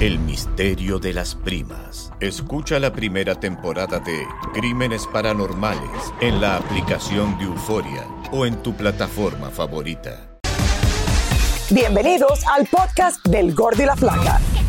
El misterio de las primas. Escucha la primera temporada de Crímenes Paranormales en la aplicación de Euforia o en tu plataforma favorita. Bienvenidos al podcast del Gordo y la Flaca.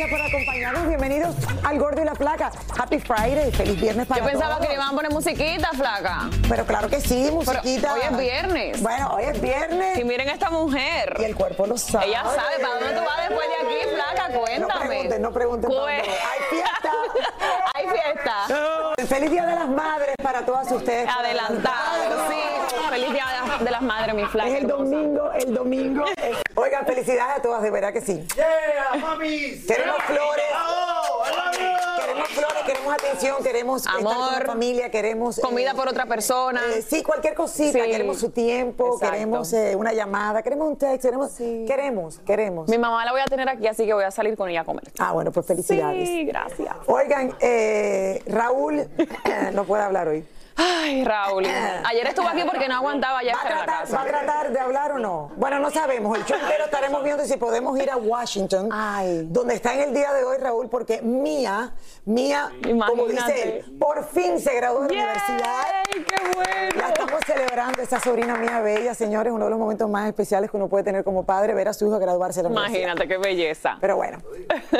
Gracias por acompañarnos. Bienvenidos al Gordo y la Flaca. Happy Friday. Feliz viernes para Yo pensaba todos. que le iban a poner musiquita, flaca. Pero claro que sí, Pero musiquita. hoy es viernes. Bueno, hoy es viernes. Y miren a esta mujer. Y el cuerpo lo sabe. Ella sabe para dónde tú vas después de aquí, flaca. No Cuéntame. pregunten, no pregunten. Cue- dónde voy. ¡Hay fiesta! Hay fiesta. Feliz Día de las Madres para todas ustedes. Adelantado, sí. Feliz día de las- de las madres, mi flaca. Es el domingo, el domingo. Oigan, felicidades a todas, de verdad que sí. ¡Yeah, mami! Queremos flores. Queremos flores, queremos atención, queremos estar con Amor. la familia, queremos Comida eh, por otra persona. eh, sí, cualquier cosita, Sí. queremos su tiempo, Exacto. queremos eh, una llamada, queremos un texto, queremos, queremos, queremos. Mi mamá la voy a tener aquí, así que voy a salir con ella a comer. Ah, bueno, pues felicidades. Sí, gracias. Oigan, eh, Raúl no puede hablar hoy. Ay, Raúl. Ayer estuvo aquí porque no aguantaba ya ¿Va a, tratar. ¿Va a tratar de hablar o no? Bueno, no sabemos. El show entero estaremos viendo si podemos ir a Washington, donde está en el día de hoy Raúl, porque Mía, Mía, como dice él, por fin se graduó de la universidad. ¡Qué bueno! La estamos celebrando, esta sobrina mía bella, señores, uno de los momentos más especiales que uno puede tener como padre, ver a su hijo graduarse de la. Imagínate qué belleza. Pero bueno,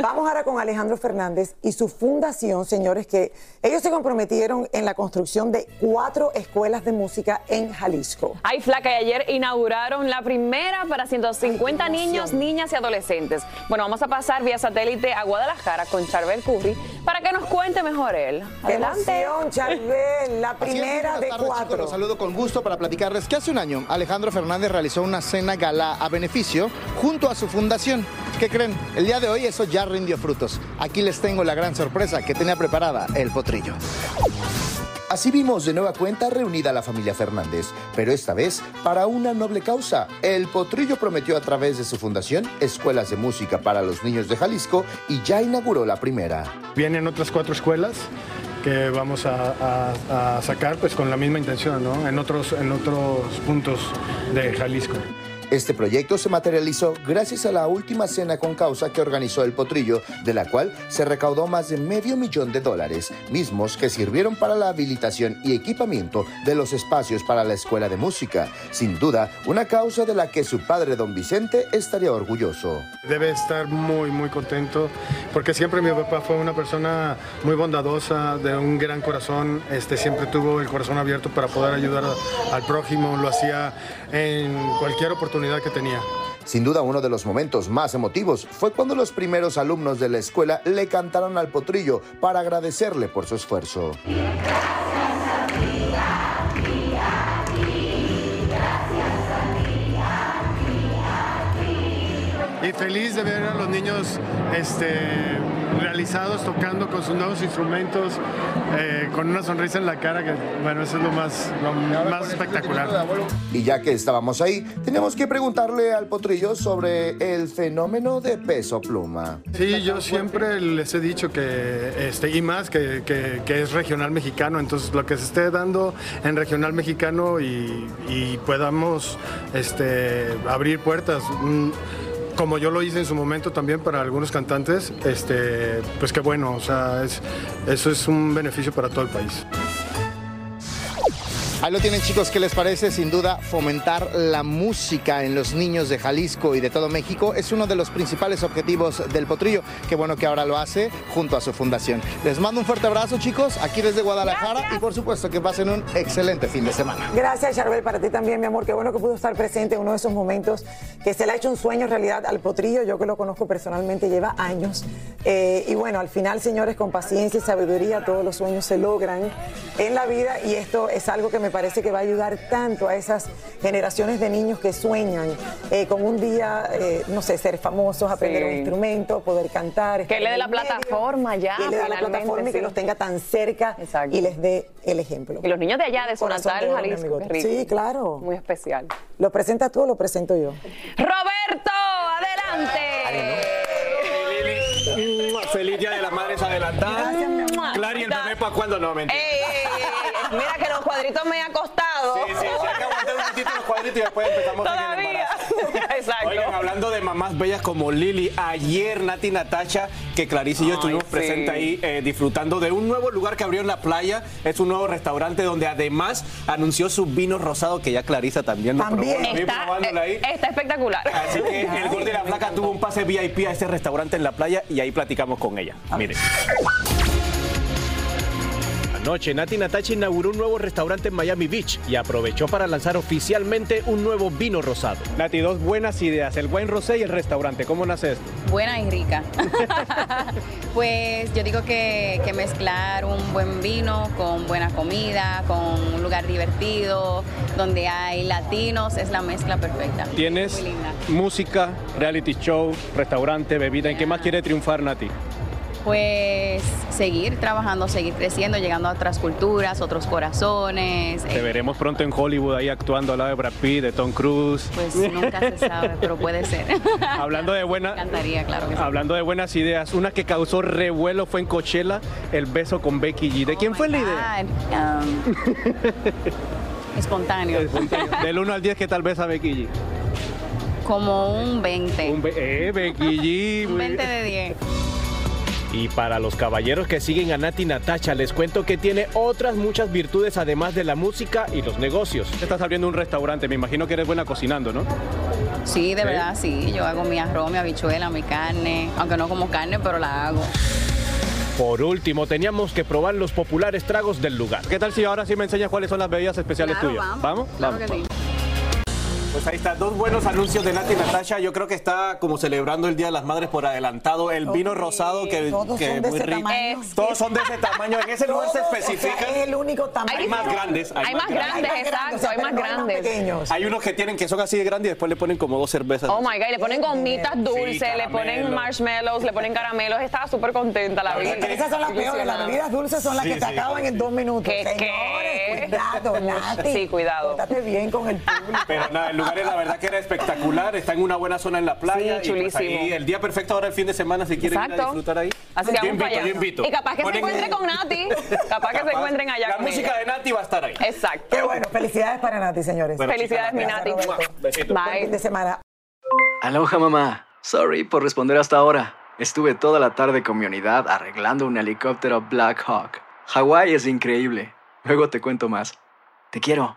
vamos ahora con Alejandro Fernández y su fundación, señores, que ellos se comprometieron en la construcción de cuatro escuelas de música en Jalisco. Ay, flaca, y ayer inauguraron la primera para 150 niños, niñas y adolescentes. Bueno, vamos a pasar vía satélite a Guadalajara con Charbel Curry para que nos cuente mejor él. ¡Qué Adelante. emoción, Charbel! La primera de tardes, chicos. Los saludo con gusto para platicarles que hace un año Alejandro Fernández realizó una cena gala a beneficio junto a su fundación. ¿Qué creen? El día de hoy eso ya rindió frutos. Aquí les tengo la gran sorpresa que tenía preparada el potrillo. Así vimos de nueva cuenta reunida la familia Fernández, pero esta vez para una noble causa. El Potrillo prometió a través de su fundación escuelas de música para los niños de Jalisco y ya inauguró la primera. Vienen otras cuatro escuelas que vamos a, sacar pues con la misma intención, ¿no? En otros, en otros puntos de Jalisco. Este proyecto se materializó gracias a la última cena con causa que organizó el Potrillo, de la cual se recaudó más de medio millón de dólares, mismos que sirvieron para la habilitación y equipamiento de los espacios para la escuela de música. Sin duda, una causa de la que su padre, don Vicente, estaría orgulloso. Debe estar muy, muy contento, porque siempre mi papá fue una persona muy bondadosa, de un gran corazón, este, siempre tuvo el corazón abierto para poder ayudar al prójimo, lo hacía en cualquier oportunidad que tenía. Sin duda uno de los momentos más emotivos fue cuando los primeros alumnos de la escuela le cantaron al potrillo para agradecerle por su esfuerzo. Y feliz de ver a los niños este, realizados, tocando con sus nuevos instrumentos, eh, con una sonrisa en la cara, que bueno, eso es lo más, lo más espectacular. Y ya que estábamos ahí, tenemos que preguntarle al potrillo sobre el fenómeno de peso pluma. Sí, yo siempre les he dicho que, este, y más, que, que- que es regional mexicano, entonces lo que se esté dando en regional mexicano y, y podamos este, abrir puertas. mm, Como yo lo hice en su momento también para algunos cantantes, este, pues qué bueno, o sea, es, eso es un beneficio para todo el país. Ahí lo tienen chicos, ¿qué les parece? Sin duda, fomentar la música en los niños de Jalisco y de todo México es uno de los principales objetivos del Potrillo. Qué bueno que ahora lo hace junto a su fundación. Les mando un fuerte abrazo chicos, aquí desde Guadalajara y por supuesto que pasen un excelente fin de semana. Gracias, Charbel, para ti también, mi amor. Qué bueno que pudo estar presente en uno de esos momentos que se le ha hecho un sueño en realidad al potrillo. Yo que lo conozco personalmente, lleva años. Eh, y bueno, al final, señores, con paciencia y sabiduría, todos los sueños se logran en la vida. Y esto es algo que me parece que va a ayudar tanto a esas generaciones de niños que sueñan eh, con un día, eh, no sé, ser famosos, aprender Sí. un instrumento, poder cantar. Que le dé la medio, plataforma ya, Que le dé la plataforma y que los tenga tan cerca y les dé el ejemplo. Y los niños de allá, de su natal Jalisco, amigote. qué rico. Sí, claro. Muy especial. ¿Lo presentas tú o lo presento yo? Roberto, adelante. Feliz Día de las Madres adelantada. Clary, el bebé para cuando no, mentira. Ey, ey, ey, ey. Mira que los cuadritos me han costado. Sí, sí, sí, hay que aguantar un poquito los cuadritos y después empezamos en el Todavía. embarazo. Exacto. Oigan, hablando de mamás bellas como Lili, ayer Nati Natacha, que Clarice y yo Ay, estuvimos sí. presentes ahí eh, disfrutando de un nuevo lugar que abrió en la playa. Es un nuevo restaurante donde además anunció su vino rosado que ya Clarisa también lo probó. Está, ahí. eh, está espectacular. Así que el gordo y la flaca tuvo un pase VIP a ese restaurante en la playa y ahí platicamos con ella. Mire. Anoche, Nati Natacha inauguró un nuevo restaurante en Miami Beach y aprovechó para lanzar oficialmente un nuevo vino rosado. Nati, dos buenas ideas, el wine rosé y el restaurante. ¿Cómo nace esto? Buena y rica. pues yo digo que, que mezclar un buen vino con buena comida, con un lugar divertido, donde hay latinos, es la mezcla perfecta. Tienes Muy linda. música, reality show, restaurante, bebida. ¿En qué más quiere triunfar Nati? Pues seguir trabajando, seguir creciendo, llegando a otras culturas, otros corazones. Te Eh, veremos pronto en Hollywood ahí actuando al lado de Brad Pitt, de Tom Cruise. Pues nunca se sabe, pero puede ser. Hablando de buena, Me encantaría, claro que sí. hablando de buenas ideas, una que causó revuelo fue en Coachella, el beso con Becky G. ¿De quién fue la idea? Um, espontáneo. Del 1 al 10, ¿qué tal vez a Becky G? Como un 20. Un eh, Becky G. Un muy 20 de 10. Y para los caballeros que siguen a Nati Natacha, les cuento que tiene otras muchas virtudes además de la música y los negocios. Estás abriendo un restaurante, me imagino que eres buena cocinando, ¿no? Sí, de ¿Sí? verdad, sí. Yo hago mi arroz, mi habichuela, mi carne. Aunque no como carne, pero la hago. Por último, teníamos que probar los populares tragos del lugar. ¿Qué tal si ahora sí me enseñas cuáles son las bebidas especiales Claro, tuyas? vamos. ¿Vamos? Claro Vamos. que sí. Pues ahí está, dos buenos anuncios de Nati y Natasha. Yo creo que está como celebrando el Día de las Madres por adelantado. El vino rosado que, todos que son de muy ese rico. tamaño. Todos son de ese tamaño. En ese lugar se especifica. o sea, es el único tamaño. Hay más grandes. Hay más grandes, exacto, hay más grandes. pequeños. Hay unos que tienen que son así de grandes y después le ponen como dos cervezas. Oh my God, y le ponen gomitas dulces, le ponen marshmallows, le ponen caramelos. Estaba súper contenta la vida. Esas son las peores, las bebidas dulces son las Sí, que te sí. acaban en dos minutos. ¿Qué, Señores, qué? cuidado, Nati. Sí, cuidado. Pórtate bien con el público. Pero nada, el lugar la verdad que era espectacular, está en una buena zona en la playa. Sí, y pues chulísimo. ahí el día perfecto ahora el fin de semana si quieren ir a Exacto. disfrutar ahí. Así que yo vamos invito, para allá. yo invito. Y capaz que se Ponen- encuentre con Nati. Capaz que se encuentren allá La con música ella. de Nati va a estar ahí. Exacto. Qué bueno, felicidades para Nati, señores. Bueno, Felicidades, mi Gracias, Nati. Roberto. Besito. Buen Bye. fin de semana. Aloha mamá. Sorry por responder hasta ahora. Estuve toda la tarde con mi unidad arreglando un helicóptero Black Hawk. Hawái es increíble. Luego te cuento más. Te quiero.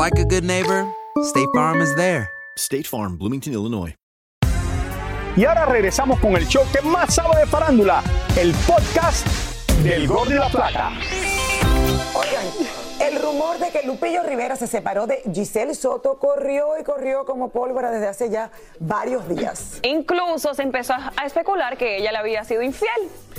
like a good neighbor, State Farm is there. State Farm, Bloomington, Illinois. Y ahora regresamos con el show que más sabe de farándula, el podcast del Gordo y la Plata. El rumor de que Lupillo Rivera se separó de Giselle Soto corrió y corrió como pólvora desde hace ya varios días. Incluso se empezó a a especular que ella le había sido infiel.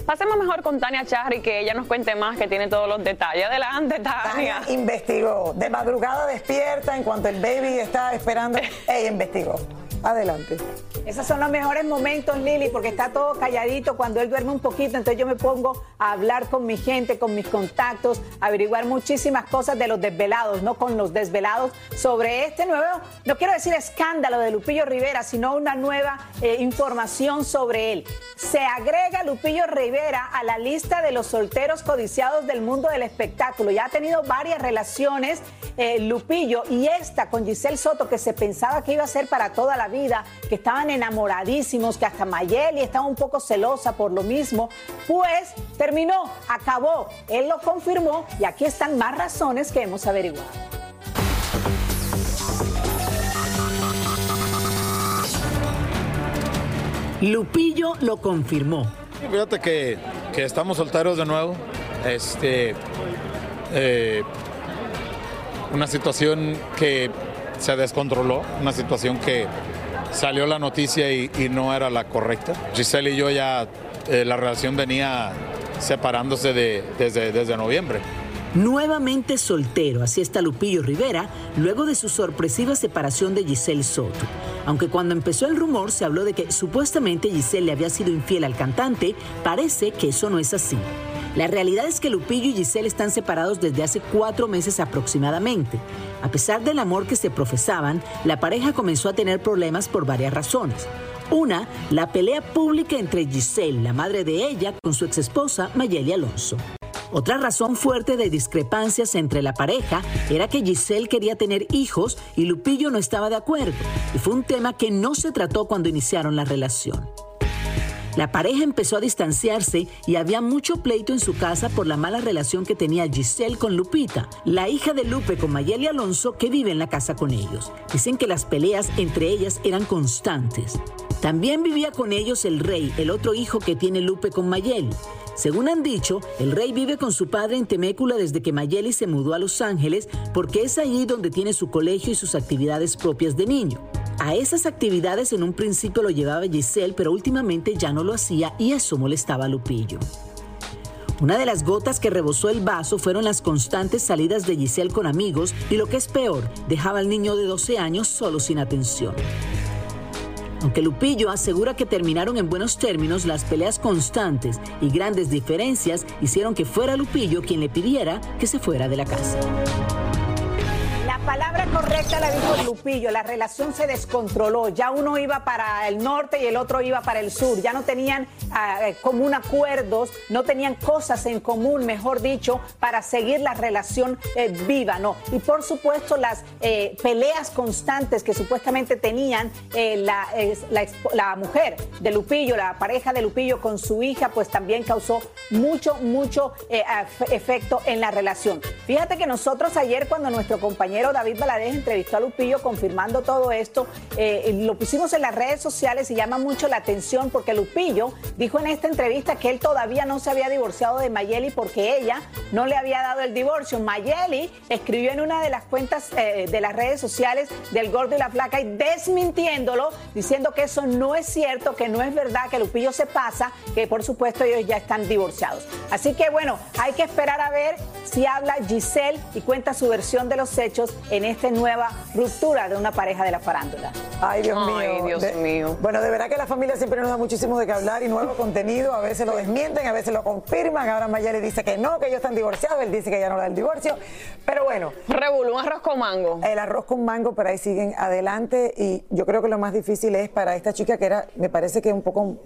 Pasemos mejor con Tania Charri, que ella nos cuente más, que tiene todos los detalles. Adelante, Tania. Tania investigó. De madrugada despierta en cuanto el baby está esperando. Ella investigó. Adelante. Esos son los mejores momentos, Lili, porque está todo calladito. Cuando él duerme un poquito, entonces yo me pongo a hablar con mi gente, con mis contactos, averiguar muchísimas cosas de los desvelados, no con los desvelados, sobre este nuevo, no quiero decir escándalo de Lupillo Rivera, sino una nueva eh, información sobre él. Se agrega Lupillo Rivera a la lista de los solteros codiciados del mundo del espectáculo. Ya ha tenido varias relaciones, eh, Lupillo, y esta con Giselle Soto, que se pensaba que iba a ser para toda la vida, que estaban enamoradísimos, que hasta Mayeli estaba un poco celosa por lo mismo, pues terminó, acabó. Él lo confirmó y aquí están más razones que hemos averiguado. Lupillo lo confirmó. Fíjate que, que estamos solteros de nuevo. Este, eh, una situación que se descontroló, una situación que salió la noticia y, no era la correcta. Giselle y yo ya, eh, la relación venía separándose de- desde, desde noviembre. Nuevamente soltero, así está Lupillo Rivera, luego de su sorpresiva separación de Giselle Soto. Aunque cuando empezó el rumor se habló de que supuestamente Giselle le había sido infiel al cantante, parece que eso no es así. La realidad es que Lupillo y Giselle están separados desde hace cuatro meses aproximadamente. A pesar del amor que se profesaban, la pareja comenzó a tener problemas por varias razones. Una, la pelea pública entre Giselle, la madre de ella, con su exesposa Mayeli Alonso. Otra razón fuerte de discrepancias entre la pareja era que Giselle quería tener hijos y Lupillo no estaba de acuerdo. Y fue un tema que no se trató cuando iniciaron la relación. La pareja empezó a distanciarse y había mucho pleito en su casa por la mala relación que tenía Giselle con Lupita, la hija de Lupe con Mayeli Alonso que vive en la casa con ellos. Dicen que las peleas entre ellas eran constantes. También vivía con ellos el rey, el otro hijo que tiene Lupe con Mayeli. Según han dicho, el rey vive con su padre en Temécula desde que Mayeli se mudó a Los Ángeles porque es allí donde tiene su colegio y sus actividades propias de niño. A esas actividades en un principio lo llevaba Giselle, pero últimamente ya no lo hacía y eso molestaba a Lupillo. Una de las gotas que rebosó el vaso fueron las constantes salidas de Giselle con amigos y lo que es peor, dejaba al niño de 12 años solo sin atención. Aunque Lupillo asegura que terminaron en buenos términos, las peleas constantes y grandes diferencias hicieron que fuera Lupillo quien le pidiera que se fuera de la casa. La palabra correcta la dijo Lupillo, la relación se descontroló, ya uno iba para el norte y el otro iba para el sur, ya no tenían ah, eh, común acuerdos, no tenían cosas en común, mejor dicho, para seguir la relación eh, viva, ¿no? Y por supuesto las eh, peleas constantes que supuestamente tenían la, la mujer de Lupillo, la pareja de Lupillo con su hija, pues también causó mucho, mucho efecto en la relación. Fíjate que nosotros ayer cuando nuestro compañero David Valadez entrevistó a Lupillo confirmando todo esto, eh, lo pusimos en las redes sociales y llama mucho la atención porque Lupillo dijo en esta entrevista que él todavía no se había divorciado de Mayeli porque ella no le había dado el divorcio. Mayeli escribió en una de las cuentas eh, de las redes sociales del Gordo y la Flaca y desmintiéndolo, diciendo que eso no es cierto, que no es verdad, que Lupillo se pasa, que por supuesto ellos ya están divorciados. Así que bueno, hay que esperar a ver si habla Giselle y cuenta su versión de los hechos en esta nueva ruptura de una pareja de la farándula. Ay, Dios mío. Ay, Dios De- mío. Bueno, de verdad que la familia siempre nos da muchísimo de qué hablar y nuevo contenido. A veces lo desmienten, a veces lo confirman. Ahora Mayeli dice que no, que ellos están divorciados. Él dice que ya no le da el divorcio. Pero bueno. Revolú, un arroz con mango. El arroz con mango, pero ahí siguen adelante. Y yo creo que lo más difícil es para esta chica que era, me parece que un poco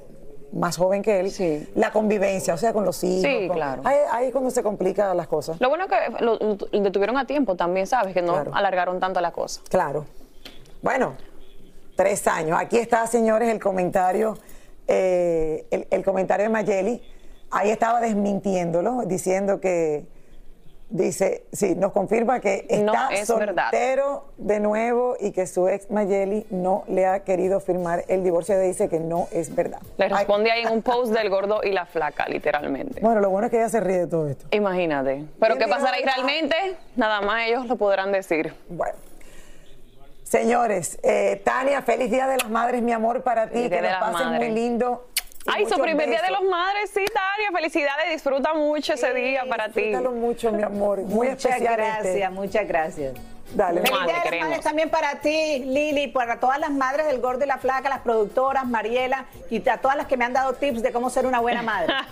más joven que él, la convivencia, o sea, con los hijos. Sí, con- claro. Ahí, ahí es cuando se complican las cosas. Lo bueno es que lo, lo detuvieron a tiempo también, ¿sabes? Que no alargaron tanto la cosa. Claro. Bueno, tres años. Aquí está, señores, el comentario, eh, el, el comentario de Mayeli. Ahí estaba desmintiéndolo, diciendo que, dice, sí, nos confirma que No está es verdad. soltero de nuevo y que su ex Mayeli no le ha querido firmar el divorcio. Dice que no es verdad. Le responde ahí en un post del gordo y la flaca, literalmente. Bueno, lo bueno es que ella se ríe de todo esto. Imagínate. Pero ¿qué pasará ahí realmente? Nada más ellos lo podrán decir. Bueno. Señores, eh, Tania, feliz Día de las Madres, mi amor, para ti. Feliz que las pasen Madres. muy lindo. Ay, su primer día de los madres, sí, Tania. Felicidades, disfruta mucho ese día para ti. Disfrútalo mucho, mi amor. Muy muchas especial gracias, este. muchas gracias. Dale. Feliz Madre, Día de las queremos. Madres también para ti, Lili, para todas las madres del Gordo y la Flaca, las productoras, Mariela, y a todas las que me han dado tips de cómo ser una buena madre.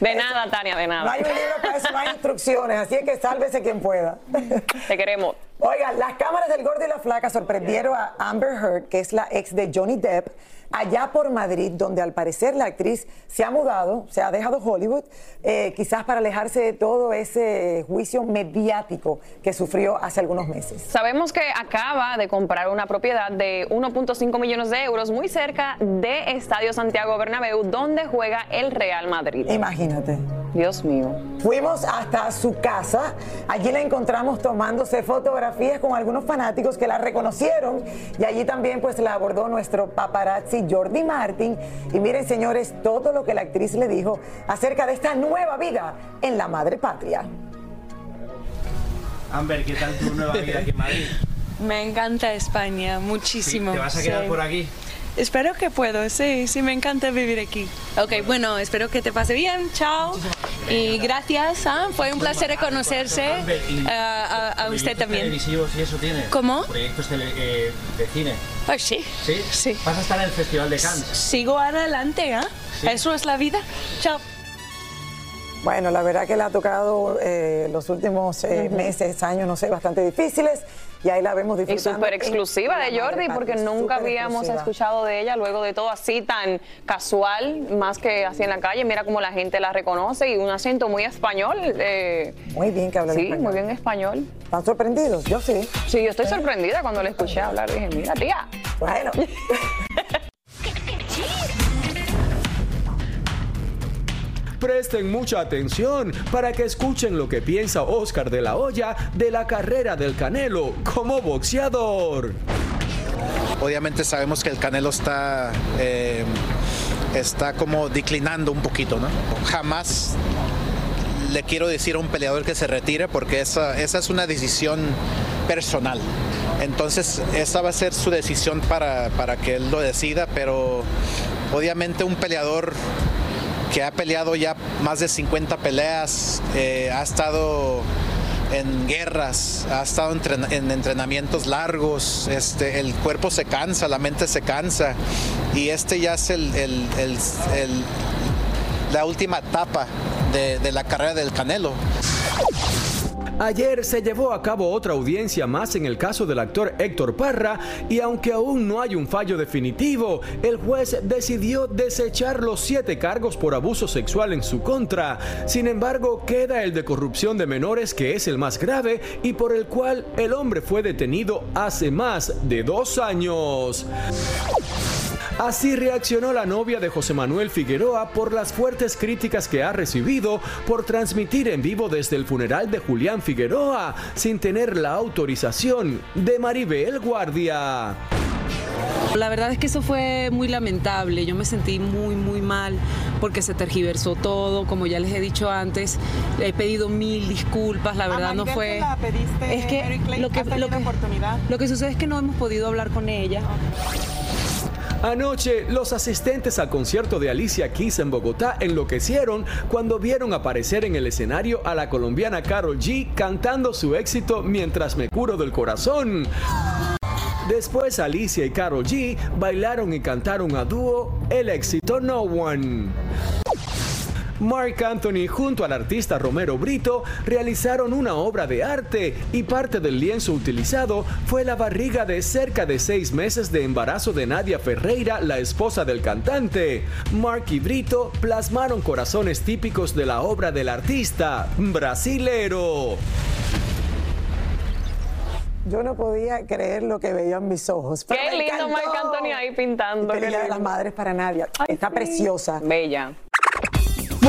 De nada, Tania, de No nada. hay un libro para eso, no hay instrucciones, así es que sálvese quien pueda. Te queremos. Oigan, las cámaras del Gordo y la Flaca sorprendieron a Amber Heard, que es la ex de Johnny Depp, allá por Madrid, donde al parecer la actriz se ha mudado, se ha dejado Hollywood, eh, quizás para alejarse de todo ese juicio mediático que sufrió hace algunos meses. Sabemos que acaba de comprar una propiedad de 1.5 millones de euros muy cerca de Estadio Santiago Bernabéu, donde juega el Real Madrid. Imagínate. Dios mío. Fuimos hasta su casa, allí la encontramos tomándose fotografías con algunos fanáticos que la reconocieron y allí también pues la abordó nuestro paparazzi Jordi Martin y miren señores todo lo que la actriz le dijo acerca de esta nueva vida en la madre patria. Amber, ¿qué tal tu nueva vida aquí en Madrid? Me encanta España, muchísimo. ¿Te vas a quedar Sí. por aquí? Espero que puedo, sí, sí, me encanta vivir aquí. Ok, bueno, espero que te pase bien, chao. Y gracias, ah, fue un placer conocerse y- a, a- a usted ¿Proyectos también. televisivos y eso tienes? ¿Cómo? ¿Proyectos tele- eh, de cine? Pues sí. ¿Sí? Sí. ¿Vas a estar en el Festival de Cannes? Sigo adelante, ¿ah? Eso es la vida. Chao. Bueno, la verdad que le ha tocado eh, los últimos eh, Ujú. meses, años, no sé, bastante difíciles y ahí la vemos Y disfrutando. súper en exclusiva de Jordi, porque nunca súper habíamos exclusiva. escuchado de ella luego de todo así tan casual, más que así en la calle. Mira cómo la gente la reconoce y un acento muy español. eh, Muy bien que habla Sí, español. muy bien español. ¿Están sorprendidos? Yo sí. Sí, yo estoy sorprendida cuando la escuché hablar. Dije, mira, tía. Bueno. Presten mucha atención para que escuchen lo que piensa Oscar de la Hoya de la carrera del Canelo como boxeador. Obviamente sabemos que el Canelo está, eh, está como declinando un poquito, ¿no? Jamás le quiero decir a un peleador que se retire porque esa, esa es una decisión personal. Entonces, esa va a ser su decisión para, para que él lo decida, pero obviamente un peleador que ha peleado ya más de 50 peleas, eh, ha estado en guerras, ha estado en entrenamientos largos, este, el cuerpo se cansa, la mente se cansa y este ya es el, la última etapa de la carrera del Canelo. Ayer se llevó a cabo otra audiencia más en el caso del actor Héctor Parra y aunque aún no hay un fallo definitivo, el juez decidió desechar los siete cargos por abuso sexual en su contra. Sin embargo, queda el de corrupción de menores que es el más grave y por el cual el hombre fue detenido hace más de dos años. Así reaccionó la novia de José Manuel Figueroa por las fuertes críticas que ha recibido por transmitir en vivo desde el funeral de Julián Figueroa sin tener la autorización de Maribel Guardia. La verdad es que eso fue muy lamentable, yo me sentí muy muy mal porque se tergiversó todo, como ya les he dicho antes, le he pedido mil disculpas, la verdad no fue... es que lo que, lo que, lo que sucede es que no hemos podido hablar con ella. Anoche, los asistentes al concierto de Alicia Keys en Bogotá enloquecieron cuando vieron aparecer en el escenario a la colombiana Carol G cantando su éxito Mientras me curo del corazón. Después Alicia y Carol G bailaron y cantaron a dúo el éxito No One. Mark Anthony junto al artista Romero Brito realizaron una obra de arte y parte del lienzo utilizado fue la barriga de cerca de seis meses de embarazo de Nadia Ferreira, la esposa del cantante. Mark y Brito plasmaron corazones típicos de la obra del artista brasilero. Yo no podía creer lo que veía en mis ojos. Qué lindo Marc Anthony ahí pintando. Feliz de las madres para Nadia. Está preciosa. Bella.